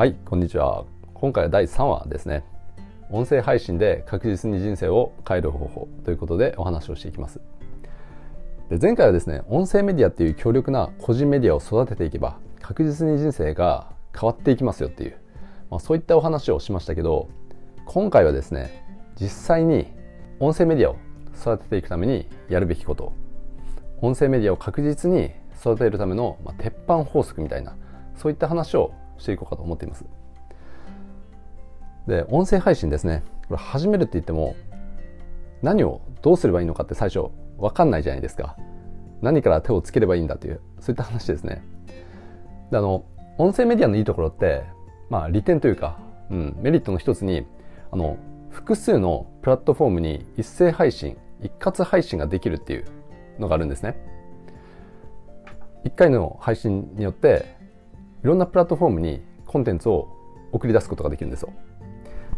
はいこんにちは。今回は第3話ですね。音声配信で確実に人生を変える方法ということでお話をしていきます。で前回はですね音声メディアっていう強力な個人メディアを育てていけば確実に人生が変わっていきますよっていう、まあ、そういったお話をしましたけど今回はですね実際に音声メディアを育てていくためにやるべきこと音声メディアを確実に育てるための、まあ、鉄板法則みたいなそういった話をしていこうかと思っています。で、音声配信ですね。これ始めるって言っても、何をどうすればいいのかって最初分かんないじゃないですか。何から手をつければいいんだという、そういった話ですね。で、あの、音声メディアのいいところって、まあ利点というか、うん、メリットの一つに、あの、複数のプラットフォームに一斉配信、一括配信ができるっていうのがあるんですね。一回の配信によっていろんなプラットフォームにコンテンツを送り出すことができるんですよ。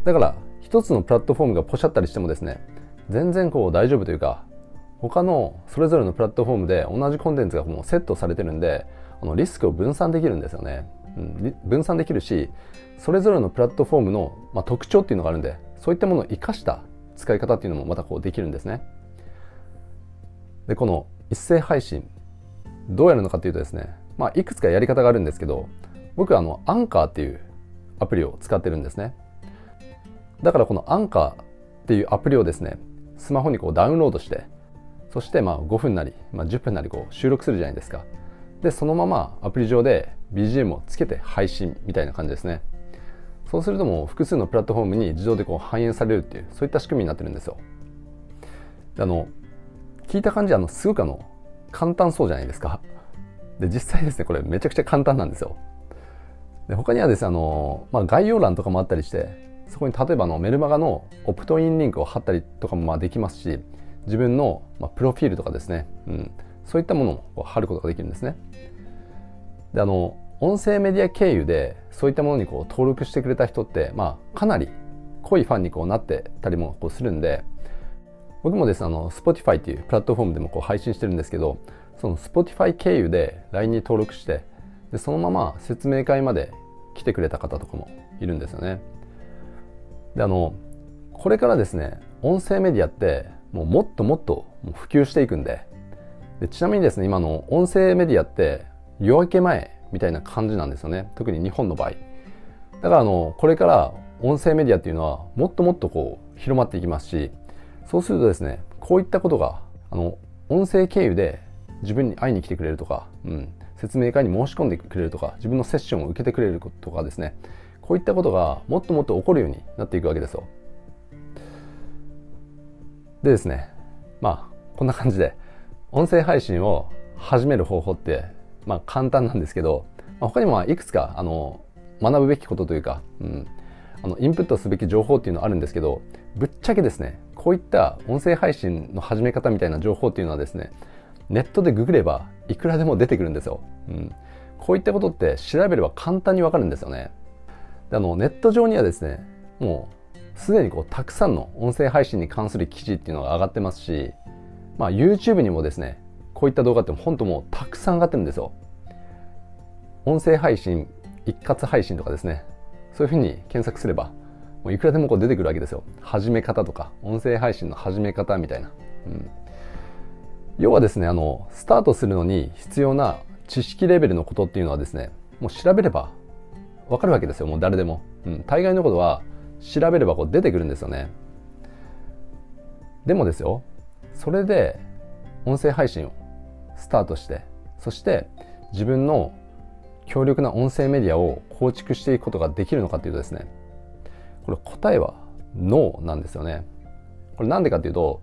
だから一つのプラットフォームがポシャったりしてもですね全然こう大丈夫というか他のそれぞれのプラットフォームで同じコンテンツがもうセットされてるんであのリスクを分散できるんですよね、うん、分散できるしそれぞれのプラットフォームの、まあ、特徴っていうのがあるんでそういったものを生かした使い方っていうのもまたこうできるんですね。でこの一斉配信どうやるのかというとですねまあ、いくつかやり方があるんですけど僕はあのアンカーっていうアプリを使ってるんですね。だからこのアンカーっていうアプリをですねスマホにこうダウンロードしてそしてまあ5分なり、まあ、10分なりこう収録するじゃないですか。でそのままアプリ上で BGM をつけて配信みたいな感じですね。そうするともう複数のプラットフォームに自動でこう反映されるっていうそういった仕組みになってるんですよ。あの聞いた感じあのすごくあの簡単そうじゃないですか。で、実際ですね、これめちゃくちゃ簡単なんですよ。で、他にはですね、あの、まあ、概要欄とかもあったりして、そこに例えばのメルマガのオプトインリンクを貼ったりとかもまあできますし、自分の、まあ、プロフィールとかですね、うん、そういったものを貼ることができるんですね。で、あの、音声メディア経由でそういったものにこう登録してくれた人って、まあ、かなり濃いファンにこうなってたりもこうするんで、僕もですね、あの、Spotify っていうプラットフォームでもこう配信してるんですけど、その Spotify 経由で LINE に登録してでそのまま説明会まで来てくれた方とかもいるんですよね。であのこれからですね音声メディアってもうもっともっと普及していくんででちなみにですね今の音声メディアって夜明け前みたいな感じなんですよね。特に日本の場合。だからあのこれから音声メディアっていうのはもっともっとこう広まっていきますしそうするとですねこういったことがあの音声経由で自分に会いに来てくれるとか、うん、説明会に申し込んでくれるとか自分のセッションを受けてくれるとかですね。こういったことがもっともっと起こるようになっていくわけですよ。でですねまあこんな感じで音声配信を始める方法ってまあ簡単なんですけど、まあ、他にもいくつかあの学ぶべきことというか、うん、あのインプットすべき情報っていうのはあるんですけどぶっちゃけですねこういった音声配信の始め方みたいな情報っていうのはですねネットでググればいくらでも出てくるんですよ。うん、こういったことって調べれば簡単にわかるんですよね。であのネット上にはですね、もうすでにこうたくさんの音声配信に関する記事っていうのが上がってますし、まあ、YouTube にもですね、こういった動画って本当もうたくさん上がってるんですよ。音声配信、一括配信とかですね、そういうふうに検索すれば、もういくらでもこう出てくるわけですよ。始め方とか、音声配信の始め方みたいな。うん要はですね、あの、スタートするのに必要な知識レベルのことっていうのはですね、もう調べればわかるわけですよ、もう誰でも。うん、大概のことは調べればこう出てくるんですよね。でもですよ、それで音声配信をスタートして、そして自分の強力な音声メディアを構築していくことができるのかというとですね、これ答えはノーなんですよね。これなんでかっていうと、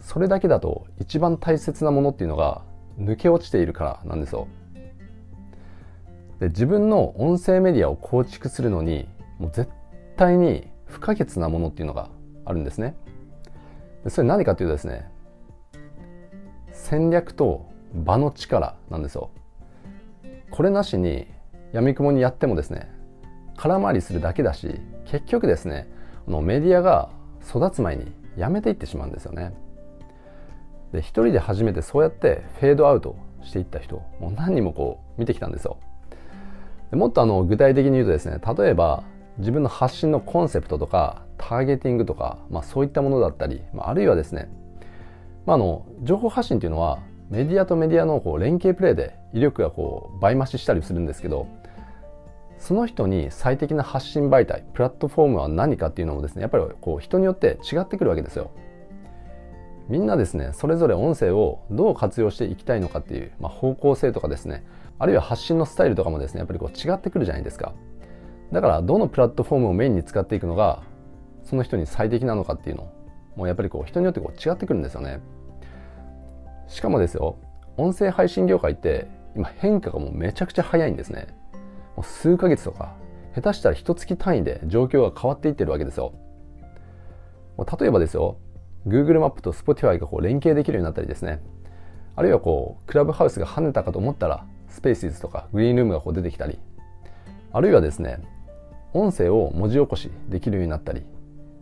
それだけだと一番大切なものっていうのが抜け落ちているからなんですよ。で自分の音声メディアを構築するのにもう絶対に不可欠なものっていうのがあるんですね。でそれ何かというとですね戦略と場の力なんですよ。これなしに闇雲にやってもですね空回りするだけだし結局ですねのメディアが育つ前にやめていってしまうんですよね。で一人で初めてそうやってフェードアウトしていった人もう何人もこう見てきたんですよもっとあの具体的に言うとですね例えば自分の発信のコンセプトとかターゲティングとか、まあ、そういったものだったり、まあ、あるいはですね、まあ、あの情報発信っていうのはメディアとメディアのこう連携プレーで威力がこう倍増ししたりするんですけどその人に最適な発信媒体プラットフォームは何かっていうのもですねやっぱりこう人によって違ってくるわけですよ。みんなですねそれぞれ音声をどう活用していきたいのかっていう、まあ、方向性とかですねあるいは発信のスタイルとかもですねやっぱりこう違ってくるじゃないですか。だからどのプラットフォームをメインに使っていくのがその人に最適なのかっていうのもうやっぱりこう人によってこう違ってくるんですよね。しかもですよ音声配信業界って今変化がもうめちゃくちゃ早いんですね。もう数ヶ月とか下手したら一月単位で状況が変わっていってるわけですよ。例えばですよ Google マップと Spotify がこう連携できるようになったりですね。あるいはこうクラブハウスが跳ねたかと思ったらスペーシーズとかグリーンルームがこう出てきたり。あるいはですね音声を文字起こしできるようになったり。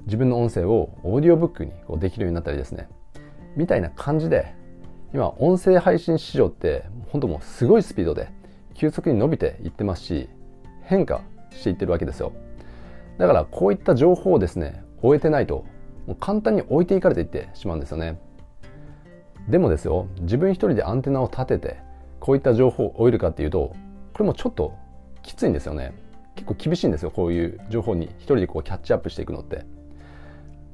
自分の音声をオーディオブックにこうできるようになったりですね。みたいな感じで今音声配信市場って本当もうすごいスピードで急速に伸びていってますし変化していってるわけですよ。だからこういった情報をですね終えてないともう簡単に置いていかれていってしまうんですよね。でもですよ自分一人でアンテナを立ててこういった情報を終えるかっていうとこれもちょっときついんですよね。結構厳しいんですよこういう情報に一人でこうキャッチアップしていくのって。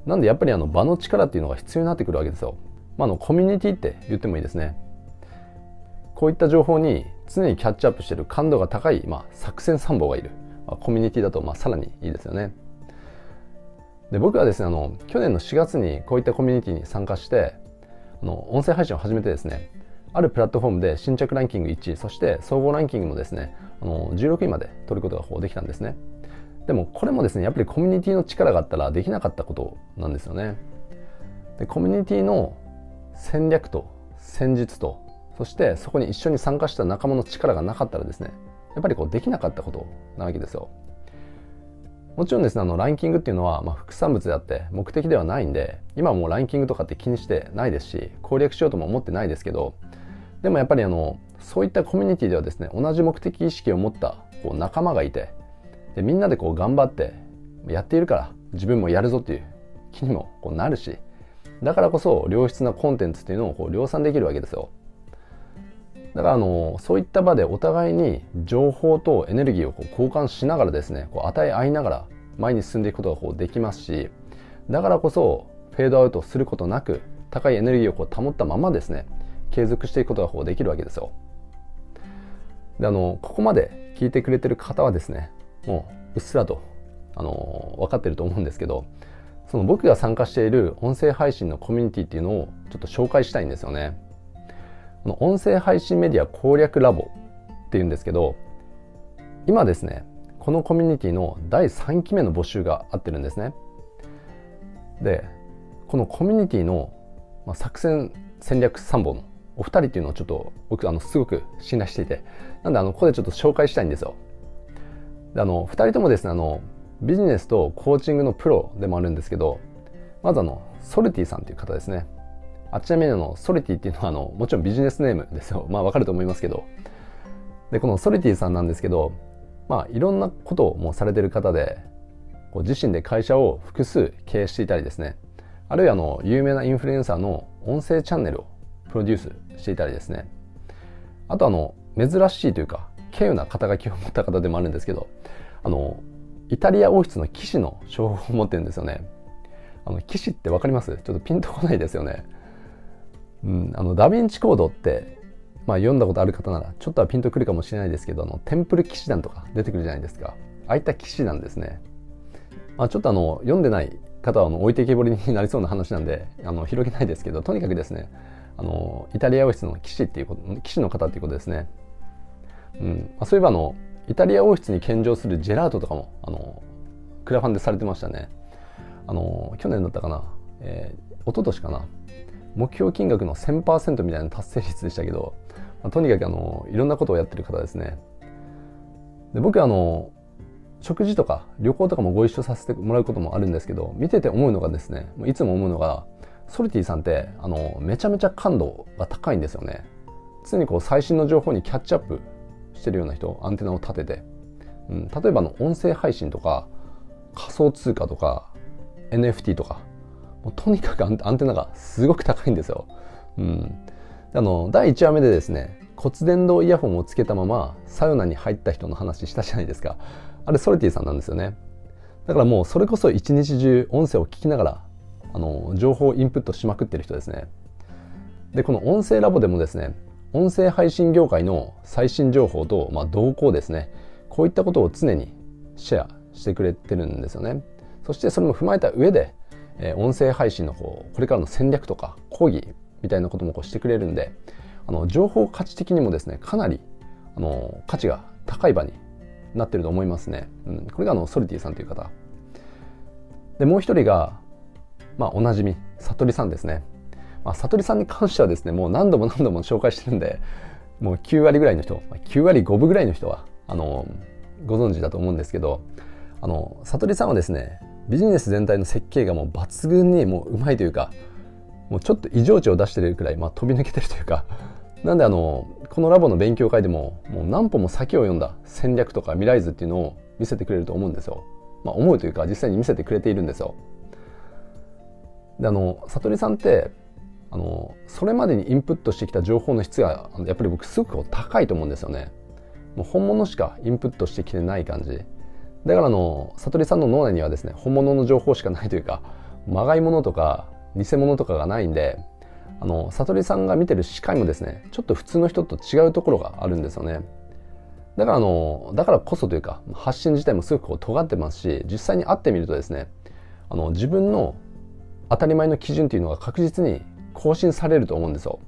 なんでやっぱりあの場の力っていうのが必要になってくるわけですよ、まあ、あのコミュニティって言ってもいいですね。こういった情報に常にキャッチアップしてる感度が高い、まあ、作戦参謀がいる、まあ、コミュニティだとまあさらにいいですよね。で僕はですねあの去年の4月にこういったコミュニティに参加してあの音声配信を始めてですねあるプラットフォームで新着ランキング1位そして総合ランキングもですねあの16位まで取ることができたんですね。でもこれもですねやっぱりコミュニティの力があったらできなかったことなんですよね。でコミュニティの戦略と戦術とそしてそこに一緒に参加した仲間の力がなかったらですねやっぱりこうできなかったことなわけですよ。もちろんですねあのランキングっていうのは、まあ、副産物であって目的ではないんで今はもうランキングとかって気にしてないですし攻略しようとも思ってないですけどでもやっぱりあのそういったコミュニティではですね同じ目的意識を持ったこう仲間がいてでみんなでこう頑張ってやっているから自分もやるぞっていう気にもこうなるしだからこそ良質なコンテンツっていうのをこう量産できるわけですよ。だからあのそういった場でお互いに情報とエネルギーをこう交換しながらですねこう与え合いながら前に進んでいくことがこうできますしだからこそフェードアウトすることなく高いエネルギーをこう保ったままですね継続していくことがこうできるわけですよ。であのここまで聞いてくれてる方はですねもううっすらとあの分かってると思うんですけどその僕が参加している音声配信のコミュニティっていうのをちょっと紹介したいんですよね。この音声配信メディア攻略ラボっていうんですけど今ですねこのコミュニティの第3期目の募集があってるんですね。でこのコミュニティの作戦戦略参謀のお二人っていうのをちょっと僕あのすごく信頼していてなんであのここでちょっと紹介したいんですよ。であの2人ともですねあのビジネスとコーチングのプロでもあるんですけどまずあのソルティさんという方ですね。あちなみにあのソルティっていうのはあのもちろんビジネスネームですよ。まあわかると思いますけど。でこのソルティさんなんですけどまあいろんなことをもうされてる方でこう自身で会社を複数経営していたりですね。あるいはあの有名なインフルエンサーの音声チャンネルをプロデュースしていたりですね。あとあの珍しいというか稀有な肩書きを持った方でもあるんですけどあのイタリア王室の騎士の称号を持ってるんですよね。あの騎士って分かります？ちょっとピンとこないですよね。うん、あのダヴィンチコードって、まあ、読んだことある方ならちょっとはピンとくるかもしれないですけどあのテンプル騎士団とか出てくるじゃないですか。ああいった騎士団ですね、まあ、ちょっとあの読んでない方はあの置いてけぼりになりそうな話なんであの広げないですけどとにかくですねあのイタリア王室の騎士っていうこと騎士の方っていうことですね、うんまあ、そういえばあのイタリア王室に献上するジェラートとかもあのクラファンでされてましたね。あの去年だったかな、えー、一昨年かな。目標金額の1000%みたいな達成率でしたけど、まあ、とにかくあのいろんなことをやってる方ですね。で僕あの食事とか旅行とかもご一緒させてもらうこともあるんですけど見てて思うのがですねいつも思うのがソルティさんってあのめちゃめちゃ感度が高いんですよね。常にこう最新の情報にキャッチアップしてるような人アンテナを立てて。うん、例えばの音声配信とか仮想通貨とか NFT とかもうとにかくアンテナがすごく高いんですよ。うん、あの第1話目でですね骨伝導イヤホンをつけたままサウナに入った人の話したじゃないですか。あれソルティさんなんですよね。だからもうそれこそ一日中音声を聞きながらあの情報をインプットしまくってる人ですね。でこの音声ラボでもですね音声配信業界の最新情報と、まあ、動向ですね。こういったことを常にシェアしてくれてるんですよね。そしてそれも踏まえた上で、え、音声配信のこうこれからの戦略とか講義みたいなこともこうしてくれるんであの情報価値的にもですねかなりあの価値が高い場になってると思いますね、うん、これがあのソルティさんという方。でもう一人が、まあ、おなじみ悟りさんですね、まあ、悟りさんに関してはですねもう何度も何度も紹介してるんでもう9割ぐらいの人9割5分ぐらいの人はあのご存知だと思うんですけどあの悟りさんはですねビジネス全体の設計がもう抜群にもううまいというかもうちょっと異常値を出してるくらい、まあ、飛び抜けてるというかなんであのこのラボの勉強会でももう何歩も先を読んだ戦略とか未来図っていうのを見せてくれると思うんですよ。まあ、思うというか実際に見せてくれているんですよ。であの悟りさんってあのそれまでにインプットしてきた情報の質がやっぱり僕すごく高いと思うんですよね。もう本物しかインプットしてきてない感じ。だからあの悟りさんの脳内にはですね本物の情報しかないというかまがいものとか偽物とかがないんであの悟りさんが見てる視界もですねちょっと普通の人と違うところがあるんですよね。だからあのだからこそというか発信自体もすごくこう尖ってますし実際に会ってみるとですねあの自分の当たり前の基準というのが確実に更新されると思うんですよ。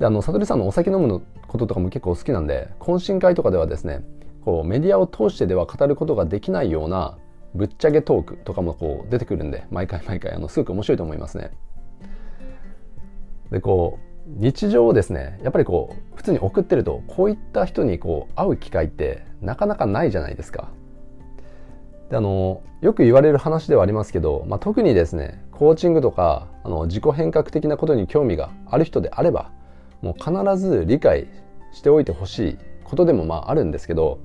であの悟りさんのお酒飲むこととかも結構好きなんで懇親会とかではですねこうメディアを通してでは語ることができないようなぶっちゃけトークとかもこう出てくるんで毎回 毎回あのすごく面白いと思いますね。でこう日常をですねやっぱりこう普通に送ってるとこういった人にこう会う機会ってなかなかないじゃないですか。であのよく言われる話ではありますけど、まあ、特にですねコーチングとかあの自己変革的なことに興味がある人であればもう必ず理解しておいてほしいことでもまああるんですけど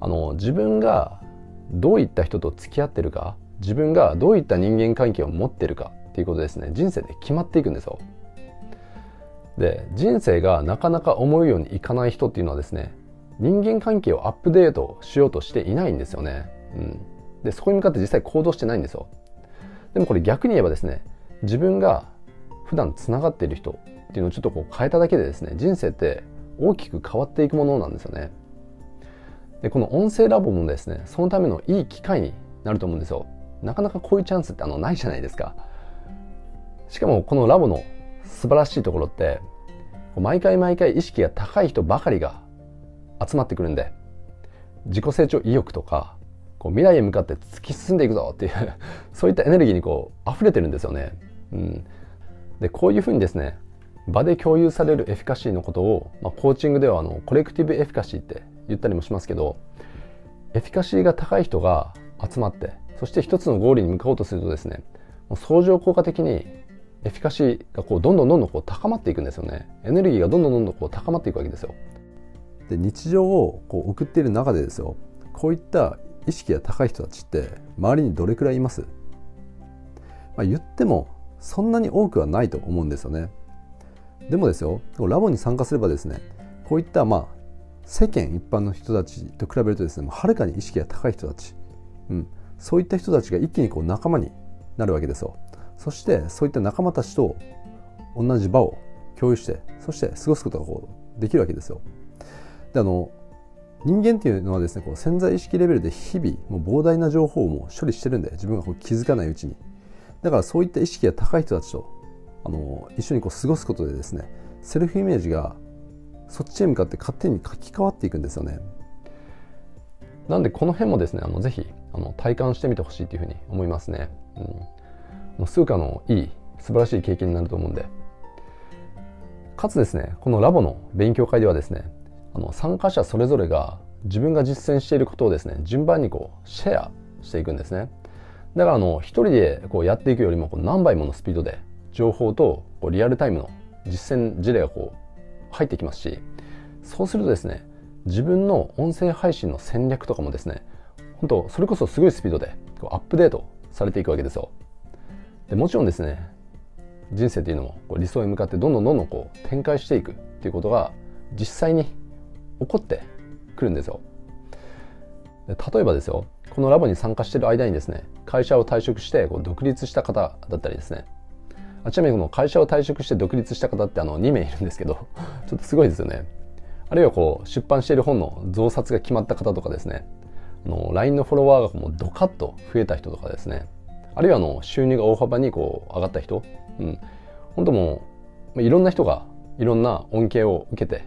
あの自分がどういった人と付き合ってるか自分がどういった人間関係を持ってるかっていうことですね人生で決まっていくんですよ。で人生がなかなか思うようにいかない人っていうのはですね人間関係をアップデートしようとしていないんですよね。うん、でそこに向かって実際行動してないんですよ。でもこれ逆に言えばですね自分が普段つながっている人っていうのをちょっとこう変えただけでですね人生って大きく変わっていくものなんですよね。でこの音声ラボもですねそのためのいい機会になると思うんですよ。なかなかこういうチャンスってあのないじゃないですか。しかもこのラボの素晴らしいところって毎回毎回意識が高い人ばかりが集まってくるんで自己成長意欲とかこう未来へ向かって突き進んでいくぞっていうそういったエネルギーにこう溢れてるんですよね。うん、でこういうふうにですね場で共有されるエフィカシーのことを、まあ、コーチングではあのコレクティブエフィカシーって言ったりもしますけどエフィカシーが高い人が集まってそして一つのゴールに向かおうとするとですねもう相乗効果的にエフィカシーがこうどんどんどんどんこう高まっていくんですよね。エネルギーがどんどんどんどんこう高まっていくわけですよ。で日常をこう送っている中でですよこういった意識が高い人たちって周りにどれくらいいます、まあ、言ってもそんなに多くはないと思うんですよね。でもですよラボに参加すればですねこういったまあ世間一般の人たちと比べるとですねはるかに意識が高い人たち、うん、そういった人たちが一気にこう仲間になるわけですよ。そしてそういった仲間たちと同じ場を共有してそして過ごすことがこうできるわけですよ。であの人間っていうのはですねこう潜在意識レベルで日々もう膨大な情報をも処理してるんで自分がこう気づかないうちに。だからそういった意識が高い人たちとあの一緒にこう過ごすことでですねセルフイメージがそっちへ向かって勝手に書き換わっていくんですよね。なんでこの辺もですねあのぜひあの体感してみてほしいというふうに思いますね、うん、もうすごくあのいい素晴らしい経験になると思うんで。かつですねこのラボの勉強会ではですねあの参加者それぞれが自分が実践していることをですね順番にこうシェアしていくんですね。だからあの一人でこうやっていくよりもこう何倍ものスピードで情報とこうリアルタイムの実践事例がこう入ってきますしそうするとですね自分の音声配信の戦略とかもですね本当それこそすごいスピードでこうアップデートされていくわけですよ。でもちろんですね人生っていうのもこう理想に向かってどんどんどんどんこう展開していくっていうことが実際に起こってくるんですよ。で例えばですよこのラボに参加してる間にですね会社を退職してこう独立した方だったりですねあちなみにこの会社を退職して独立した方ってあの2名いるんですけど ちょっとすごいですよね。あるいはこう出版している本の増刷が決まった方とかですね。あの LINE のフォロワーがもうドカッと増えた人とかですね。あるいはあの収入が大幅にこう上がった人、うん、本当もういろんな人がいろんな恩恵を受けて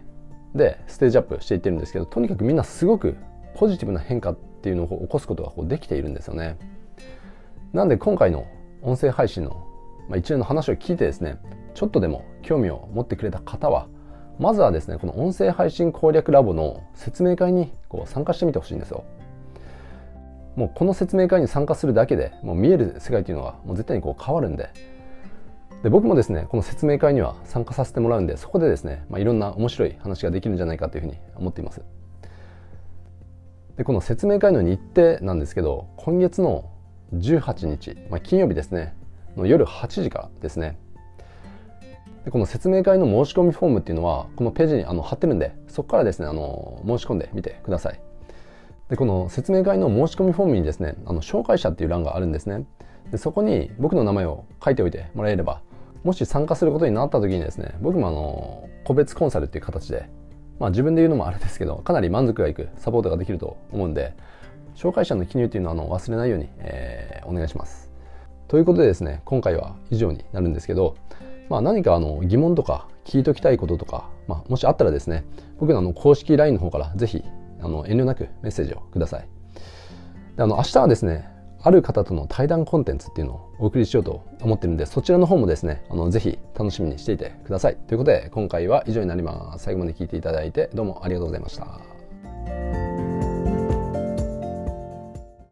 でステージアップしていってるんですけどとにかくみんなすごくポジティブな変化っていうのを起こすことがこうできているんですよね。なんで今回の音声配信の、まあ、一連の話を聞いてですねちょっとでも興味を持ってくれた方はまずはですねこの音声配信攻略ラボの説明会にこう参加してみてほしいんですよ。もうこの説明会に参加するだけでもう見える世界っていうのがもう絶対にこう変わるんでで僕もですねこの説明会には参加させてもらうんでそこでですね、まあ、いろんな面白い話ができるんじゃないかというふうに思っていますでこの説明会の日程なんですけど今月の18日、まあ、金曜日ですねの夜8時からですね。でこの説明会の申し込みフォームっていうのはこのページにあの貼ってるんでそこからですねあの申し込んでみてください。でこの説明会の申し込みフォームにですねあの紹介者っていう欄があるんですね。でそこに僕の名前を書いておいてもらえればもし参加することになった時にですね僕もあの個別コンサルっていう形でまあ自分で言うのもあれですけどかなり満足がいくサポートができると思うんで紹介者の記入っていうのはあの忘れないように、えー、お願いします。ということでですね今回は以上になるんですけど、まあ、何かあの疑問とか聞いときたいこととか、まあ、もしあったらですね僕のあの公式 LINE の方からぜひあの遠慮なくメッセージをくださいであの明日はですねある方との対談コンテンツっていうのをお送りしようと思ってるんで、そちらの方もですね、あのぜひ楽しみにしていてください。ということで、今回は以上になります。最後まで聞いていただいてどうもありがとうございました。